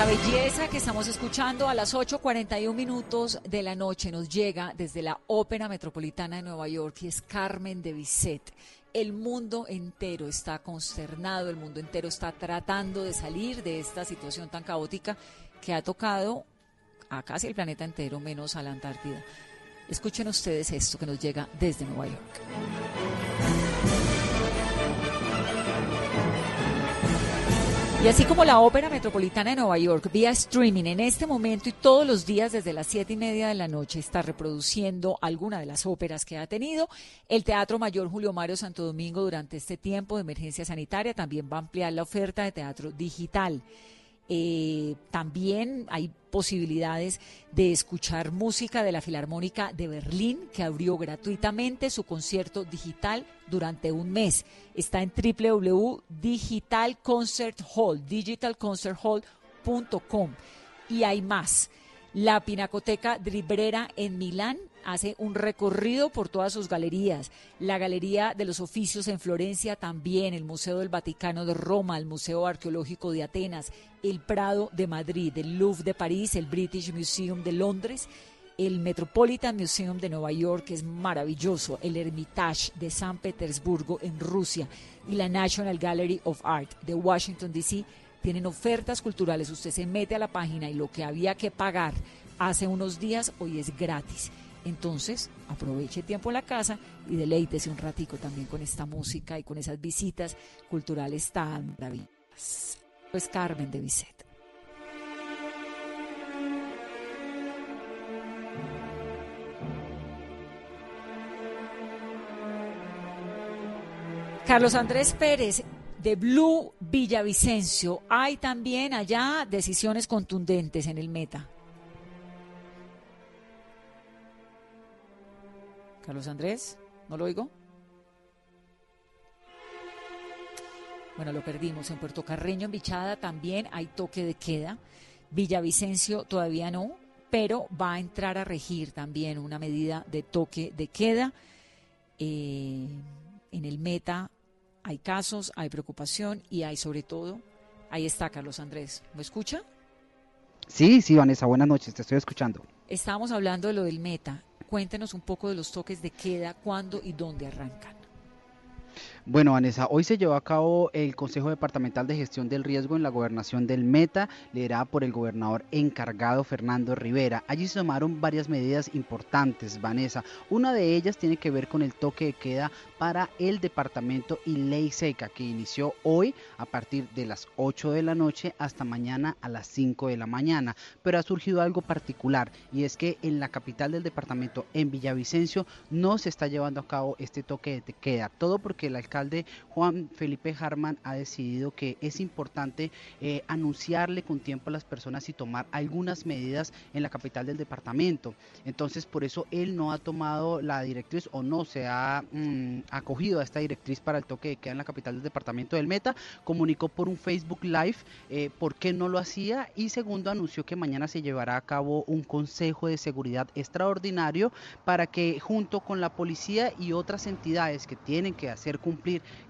La belleza que estamos escuchando a las 8.41 minutos de la noche nos llega desde la Ópera Metropolitana de Nueva York y es Carmen de Bizet. El mundo entero está consternado, el mundo entero está tratando de salir de esta situación tan caótica que ha tocado a casi el planeta entero, menos a la Antártida. Escuchen ustedes esto que nos llega desde Nueva York. Y así como la Ópera Metropolitana de Nueva York, vía streaming, en este momento y todos los días desde las siete y media de la noche está reproduciendo alguna de las óperas que ha tenido. El Teatro Mayor Julio Mario Santo Domingo durante este tiempo de emergencia sanitaria también va a ampliar la oferta de teatro digital. Eh, también hay posibilidades de escuchar música de la Filarmónica de Berlín, que abrió gratuitamente su concierto digital durante un mes. Está en www.digitalconcerthall, digitalconcerthall.com. Y hay más. La Pinacoteca Dribrera en Milán hace un recorrido por todas sus galerías. La Galería de los Oficios en Florencia también, el Museo del Vaticano de Roma, el Museo Arqueológico de Atenas, el Prado de Madrid, el Louvre de París, el British Museum de Londres, el Metropolitan Museum de Nueva York, que es maravilloso, el Hermitage de San Petersburgo en Rusia y la National Gallery of Art de Washington, D.C. tienen ofertas culturales. Usted se mete a la página y lo que había que pagar hace unos días hoy es gratis. Entonces, aproveche tiempo en la casa y deleítese un ratico también con esta música y con esas visitas culturales tan maravillosas. Pues Carmen de Bizet. Carlos Andrés Pérez de Blue Villavicencio. Hay también allá decisiones contundentes en el meta. Carlos Andrés, ¿no lo oigo? Bueno, lo perdimos. En Puerto Carreño, en Bichada, también hay toque de queda. Villavicencio todavía no, pero va a entrar a regir también una medida de toque de queda. Eh, en el Meta hay casos, hay preocupación y hay sobre todo, ahí está Carlos Andrés. ¿Me escucha? Sí, sí, Vanessa, buenas noches, te estoy escuchando. Estábamos hablando de lo del Meta. Cuéntenos un poco de los toques de queda, cuándo y dónde arrancan. Bueno, Vanessa, hoy se llevó a cabo el Consejo Departamental de Gestión del Riesgo en la gobernación del Meta, liderada por el gobernador encargado Fernando Rivera. Allí se tomaron varias medidas importantes, Vanessa. Una de ellas tiene que ver con el toque de queda para el departamento y ley seca, que inició hoy a partir de las 8 de la noche hasta mañana a las 5 de la mañana. Pero ha surgido algo particular y es que en la capital del departamento, en Villavicencio, no se está llevando a cabo este toque de queda. Todo porque el alcalde alcalde Juan Felipe Harman ha decidido que es importante eh, anunciarle con tiempo a las personas y tomar algunas medidas en la capital del departamento. Entonces, por eso él no ha tomado la directriz o no se ha mm, acogido a esta directriz para el toque de queda en la capital del departamento del Meta. Comunicó por un Facebook Live eh, por qué no lo hacía y segundo anunció que mañana se llevará a cabo un consejo de seguridad extraordinario para que junto con la policía y otras entidades que tienen que hacer cumplir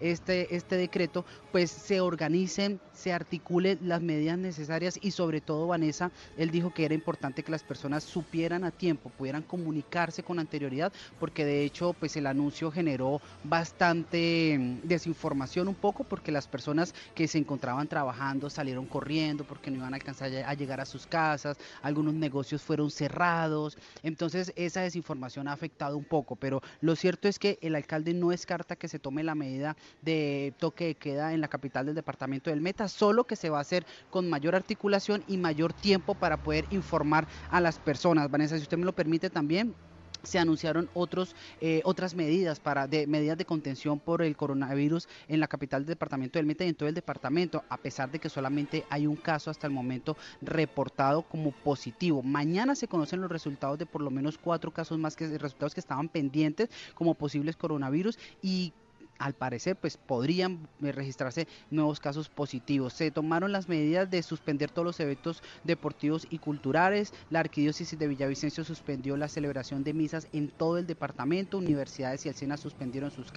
este, este decreto, pues se organicen, se articulen las medidas necesarias y sobre todo Vanessa, él dijo que era importante que las personas supieran a tiempo, pudieran comunicarse con anterioridad, porque de hecho pues el anuncio generó bastante mm, desinformación un poco, porque las personas que se encontraban trabajando salieron corriendo porque no iban a alcanzar a llegar a sus casas, algunos negocios fueron cerrados, entonces esa desinformación ha afectado un poco, pero lo cierto es que el alcalde no descarta que se tome la medida de toque de queda en la capital del departamento del Meta, solo que se va a hacer con mayor articulación y mayor tiempo para poder informar a las personas. Vanessa, si usted me lo permite también, se anunciaron otros, eh, otras medidas para de medidas de contención por el coronavirus en la capital del departamento del Meta y en todo el departamento, a pesar de que solamente hay un caso hasta el momento reportado como positivo. Mañana se conocen los resultados de por lo menos cuatro casos más que resultados que estaban pendientes como posibles coronavirus y al parecer pues podrían eh, registrarse nuevos casos positivos. Se tomaron las medidas de suspender todos los eventos deportivos y culturales. La arquidiócesis de Villavicencio suspendió la celebración de misas en todo el departamento. Universidades y alcenas suspendieron sus,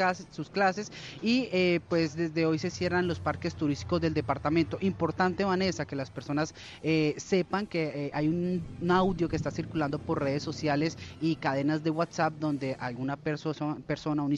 clases, y eh, pues desde hoy se cierran los parques turísticos del departamento. Importante Vanessa que las personas eh, sepan que hay un, audio que está circulando por redes sociales y cadenas de WhatsApp donde alguna persona, persona un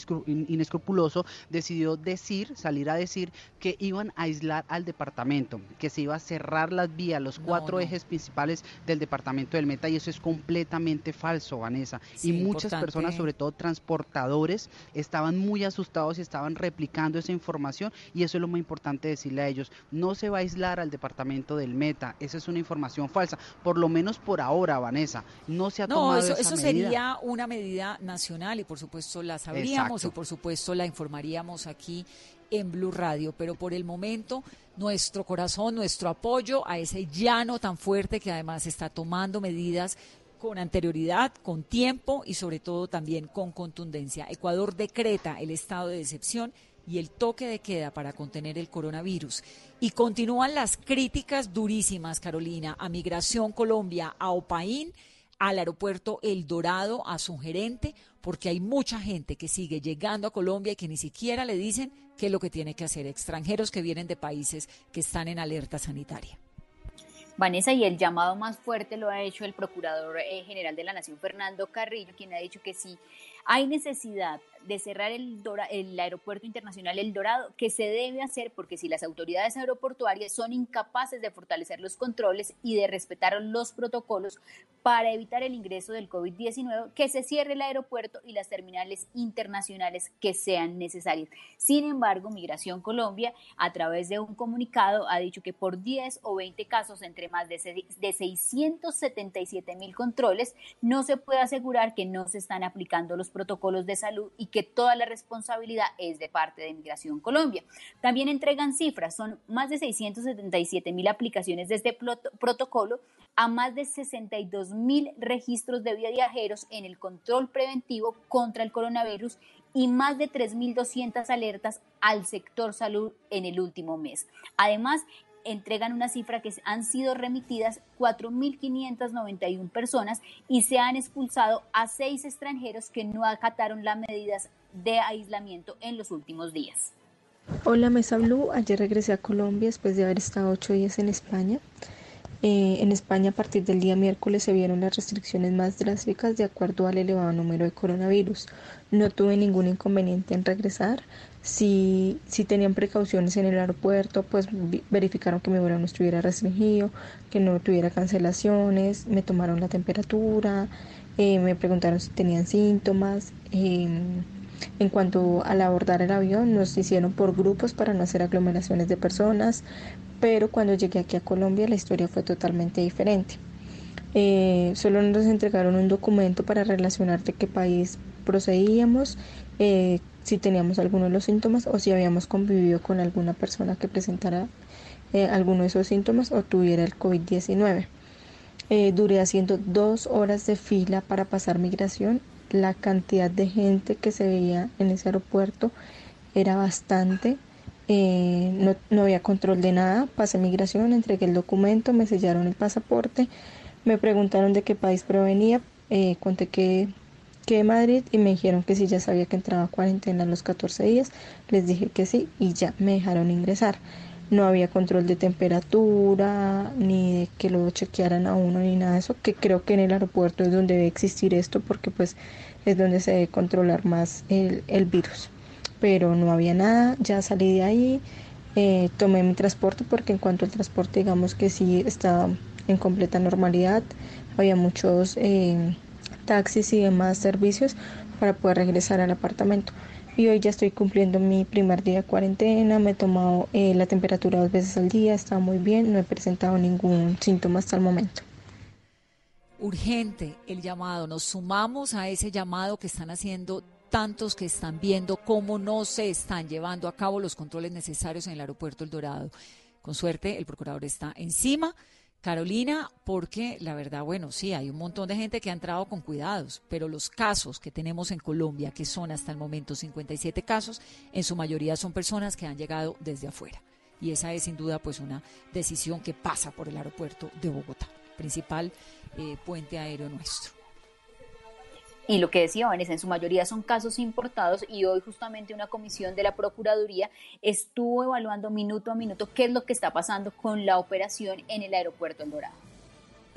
inescrupuloso decidió decir, salir a decir que iban a aislar al departamento, que se iba a cerrar las vías, los cuatro ejes principales del departamento del Meta y eso es completamente falso, Vanessa. y muchas personas, sobre todo transportadores, estaban muy asustados y estaban replicando esa información y eso es lo muy importante decirle a ellos. No se va a aislar al departamento del Meta, esa es una información falsa, por lo menos por ahora, Vanessa. No se ha tomado eso, esa eso sería una medida nacional y por supuesto la sabríamos y por supuesto la informaríamos aquí en Blue Radio, pero por el momento nuestro corazón, nuestro apoyo a ese llano tan fuerte que además está tomando medidas con anterioridad, con tiempo y sobre todo también con contundencia. Ecuador decreta el estado de excepción y el toque de queda para contener el coronavirus. Y continúan las críticas durísimas, Carolina, a Migración Colombia, a OPAIN, al aeropuerto El Dorado, a su gerente, porque hay mucha gente que sigue llegando a Colombia y que ni siquiera le dicen qué es lo que tiene que hacer, extranjeros que vienen de países que están en alerta sanitaria. Vanessa, y el llamado más fuerte lo ha hecho el Procurador eh, General de la Nación, Fernando Carrillo, quien ha dicho que si hay necesidad de cerrar el, el aeropuerto internacional El Dorado, que se debe hacer porque si las autoridades aeroportuarias son incapaces de fortalecer los controles y de respetar los protocolos para evitar el ingreso del COVID-19, que se cierre el aeropuerto y las terminales internacionales que sean necesarias. Sin embargo, Migración Colombia, a través de un comunicado, ha dicho que por 10 o 20 casos entre más de 677 mil controles, no se puede asegurar que no se están aplicando los protocolos de salud y que toda la responsabilidad es de parte de Migración Colombia. También entregan cifras, son más de 677 mil aplicaciones de este protocolo a más de 62 mil registros de viajeros en el control preventivo contra el coronavirus y más de 3.200 alertas al sector salud en el último mes. Además, entregan una cifra que han sido remitidas 4.591 personas y se han expulsado a seis extranjeros que no acataron las medidas de aislamiento en los últimos días. Hola Mesa Blue, ayer regresé a Colombia después de haber estado ocho días en España. Eh, en España a partir del día miércoles se vieron las restricciones más drásticas de acuerdo al elevado número de coronavirus. No tuve ningún inconveniente en regresar. Si, si tenían precauciones en el aeropuerto, pues verificaron que mi vuelo no estuviera restringido, que no tuviera cancelaciones, me tomaron la temperatura, eh, me preguntaron si tenían síntomas. Em, en cuanto al abordar el avión, nos hicieron por grupos para no hacer aglomeraciones de personas, pero cuando llegué aquí a Colombia la historia fue totalmente diferente. Eh, solo nos entregaron un documento para relacionar de qué país procedíamos, eh, si teníamos alguno de los síntomas o si habíamos convivido con alguna persona que presentara eh, alguno de esos síntomas o tuviera el COVID-19. Eh, duré haciendo dos horas de fila para pasar migración. La cantidad de gente que se veía en ese aeropuerto era bastante. Eh, no, no, había control de nada. Pasé migración, entregué el documento, me sellaron el pasaporte, me preguntaron de qué país provenía, conté que, que Madrid y me dijeron que si ya sabía que entraba a cuarentena a los 14 días. Les dije que sí y ya me dejaron ingresar no había control de temperatura, ni de que lo chequearan a uno, ni nada de eso, que creo que en el aeropuerto es donde debe existir esto, porque pues es donde se debe controlar más el, el virus. Pero no había nada, ya salí de ahí, eh, tomé mi transporte, porque en cuanto al transporte, digamos que sí estaba en completa normalidad, había muchos eh, taxis y demás servicios para poder regresar al apartamento y hoy ya estoy cumpliendo mi primer día de cuarentena, me he tomado eh, la temperatura dos veces al día, está muy bien, no he presentado ningún síntoma hasta el momento. Urgente el llamado, nos sumamos a ese llamado que están haciendo tantos que están viendo cómo no se están llevando a cabo los controles necesarios en el aeropuerto El Dorado. Con suerte, el procurador está encima Carolina, porque la verdad, bueno, sí, hay un montón de gente que ha entrado con cuidados, pero los casos que tenemos en Colombia, que son hasta el momento 57 casos, en su mayoría son personas que han llegado desde afuera. Y esa es sin duda pues una decisión que pasa por el aeropuerto de Bogotá, principal eh, puente aéreo nuestro. Y lo que decía Vanessa, en su mayoría son casos importados y hoy justamente una comisión de la Procuraduría estuvo evaluando minuto a minuto qué es lo que está pasando con la operación en el aeropuerto El Dorado.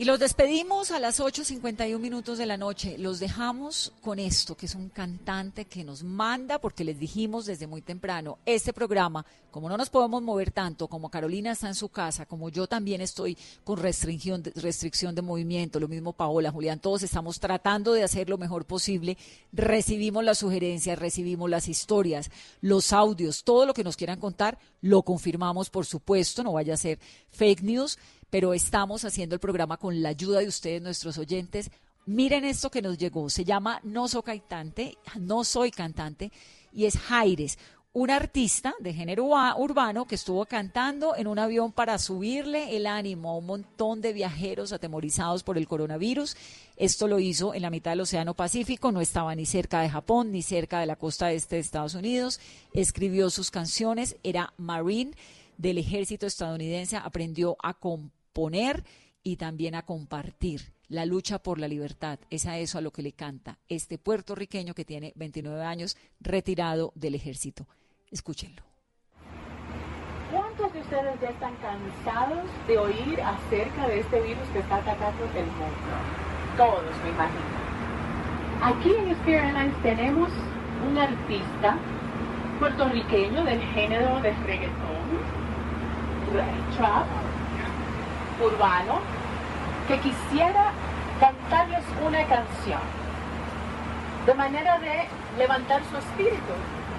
Y los despedimos a las 8.51 minutos de la noche. Los dejamos con esto, que es un cantante que nos manda, porque les dijimos desde muy temprano, este programa, como no nos podemos mover tanto, como Carolina está en su casa, como yo también estoy con restricción de, restricción de movimiento, lo mismo Paola, Julián, todos estamos tratando de hacer lo mejor posible. Recibimos las sugerencias, recibimos las historias, los audios, todo lo que nos quieran contar, lo confirmamos, por supuesto, no vaya a ser fake news pero estamos haciendo el programa con la ayuda de ustedes, nuestros oyentes. Miren esto que nos llegó, se llama No soy cantante, no soy cantante, y es Jaires, un artista de género urbano que estuvo cantando en un avión para subirle el ánimo a un montón de viajeros atemorizados por el coronavirus. Esto lo hizo en la mitad del Océano Pacífico, no estaba ni cerca de Japón ni cerca de la costa este de Estados Unidos. Escribió sus canciones, era Marine del ejército estadounidense, aprendió a componer poner y también a compartir la lucha por la libertad. Es a eso a lo que le canta este puertorriqueño que tiene 29 años retirado del ejército. Escúchenlo. ¿Cuántos de ustedes ya están cansados de oír acerca de este virus que está atacando el mundo? Todos, me imagino. Aquí en Spirit Airlines tenemos un artista puertorriqueño del género de reggaetón, trap, urbano que quisiera cantarles una canción de manera de levantar su espíritu,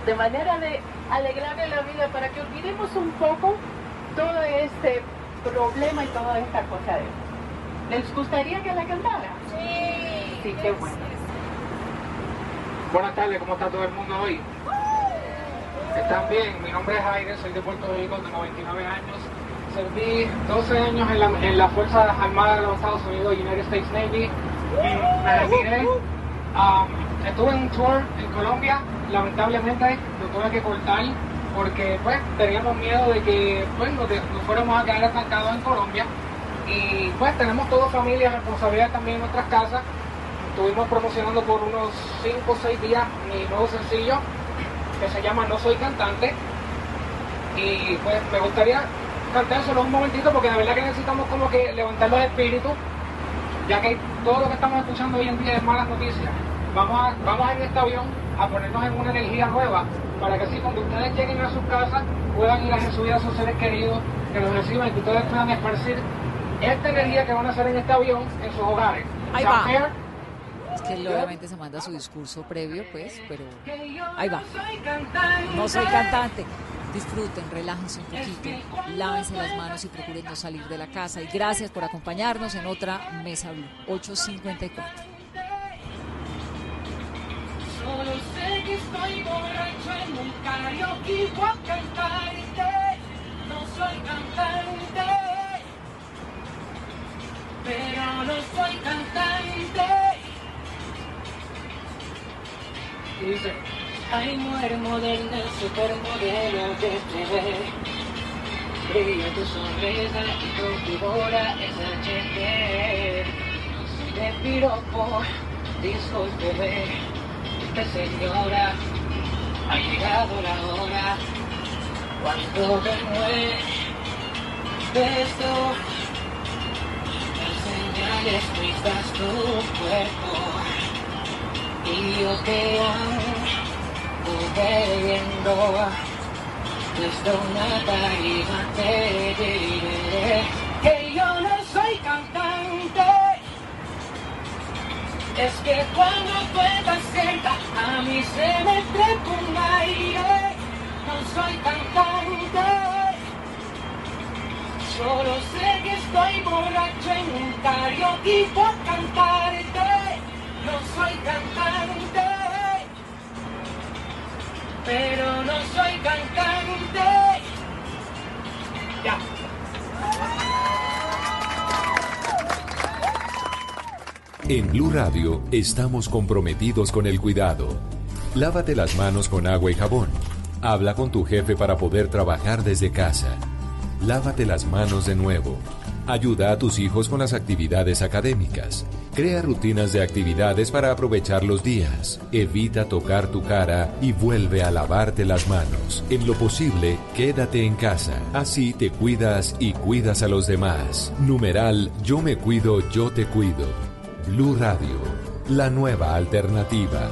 de manera de alegrarle la vida para que olvidemos un poco todo este problema y toda esta cosa de ¿Les gustaría que la cantara? Sí. Sí, qué bueno. Buenas tardes, ¿cómo está todo el mundo hoy? ¿Están bien? Mi nombre es Jaire, soy de Puerto Rico, tengo 29 años serví 12 años en la, en la Fuerza Armada de los Estados Unidos, United States Navy, me retiré. Um, estuve en un tour en Colombia, lamentablemente lo tuve que cortar porque pues teníamos miedo de que pues nos, fuéramos a quedar estancados en Colombia y pues tenemos toda familia, responsabilidad también en nuestras casas. Estuvimos promocionando por unos 5 o 6 días mi nuevo sencillo que se llama No Soy Cantante y pues me gustaría solo un momentito porque de verdad que necesitamos como que levantar los espíritus, ya que todo lo que estamos escuchando hoy en día es malas noticias. Vamos a, vamos en este avión a ponernos en una energía nueva para que así cuando ustedes lleguen a sus casas puedan ir a recibir a sus seres queridos, que los reciban y que ustedes puedan esparcir esta energía que van a hacer en este avión en sus hogares. Ahí va. Es que él obviamente se manda su discurso previo, pues, pero ahí va. No soy cantante disfruten, relájense un poquito, lávense las manos y procuren no salir de la casa. Y gracias por acompañarnos en otra Mesa Blue 854. estoy borracho en un karaoke voy a cantarte. No soy cantante, pero no soy cantante. Dice, ay mujer moderna, supermodelo de TV. Brilla tu sonrisa y configura esa cheque. De piropo, discúlpeme, esta señora, ha llegado la hora. Cuando te mueves, esto, las señales tristas tu cuerpo. Y yo te amo, bebiendo desde una tarima te diré que yo no soy cantante. Es que cuando tú estás cerca a mí se me trepa un aire. No soy cantante. Solo sé que estoy borracho en un karaoke por cantarte. No soy cantante pero no soy cantante. Ya. En Blue Radio estamos comprometidos con el cuidado. Lávate las manos con agua y jabón. Habla con tu jefe para poder trabajar desde casa. Lávate las manos de nuevo. Ayuda a tus hijos con las actividades académicas. Crea rutinas de actividades para aprovechar los días. Evita tocar tu cara y vuelve a lavarte las manos. En lo posible, quédate en casa. Así te cuidas y cuidas a los demás. Numeral Yo me cuido, yo te cuido. Blue Radio, la nueva alternativa.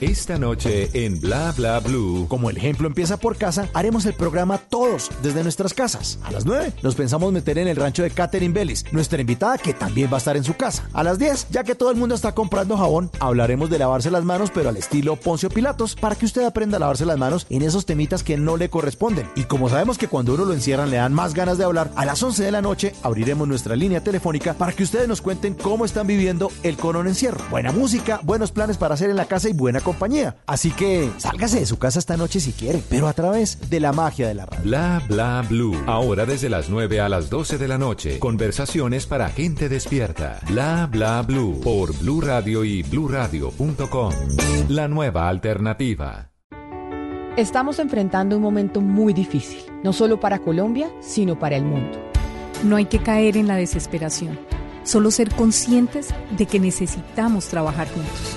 Esta noche en Bla Bla Blue. Como el ejemplo empieza por casa, haremos el programa todos desde nuestras casas. A las 9 nos pensamos meter en el rancho de Catherine Bellis, nuestra invitada que también va a estar en su casa. A las 10, ya que todo el mundo está comprando jabón, hablaremos de lavarse las manos, pero al estilo Poncio Pilatos, para que usted aprenda a lavarse las manos en esos temitas que no le corresponden. Y como sabemos que cuando uno lo encierran le dan más ganas de hablar, a las 11 de la noche abriremos nuestra línea telefónica para que ustedes nos cuenten cómo están viviendo el corona encierro. Buena música, buenos planes para hacer en la casa y buena compañía. Así que sálgase de su casa esta noche si quiere, pero a través de la magia de la radio. Bla Bla Blue. Ahora desde las 9 a las 12 de la noche. Conversaciones para gente despierta. Bla Bla Blue. Por Blue Radio y bluradio.com. La nueva alternativa. Estamos enfrentando un momento muy difícil, no solo para Colombia, sino para el mundo. No hay que caer en la desesperación, solo ser conscientes de que necesitamos trabajar juntos.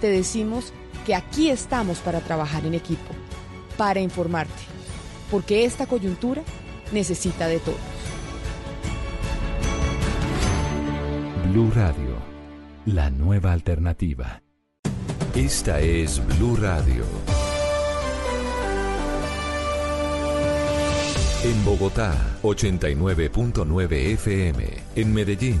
te decimos que aquí estamos para trabajar en equipo, para informarte, porque esta coyuntura necesita de todos. Blue Radio, la nueva alternativa. Esta es Blue Radio. En Bogotá, 89.9 FM. En Medellín,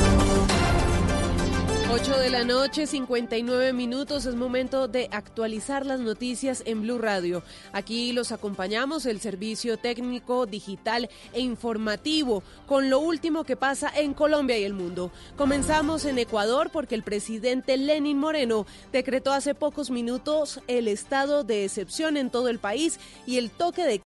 8 de la noche, 59 minutos. Es momento de actualizar las noticias en Blue Radio. Aquí los acompañamos, el servicio técnico, digital e informativo, con lo último que pasa en Colombia y el mundo. Comenzamos en Ecuador porque el presidente Lenin Moreno decretó hace pocos minutos el estado de excepción en todo el país y el toque de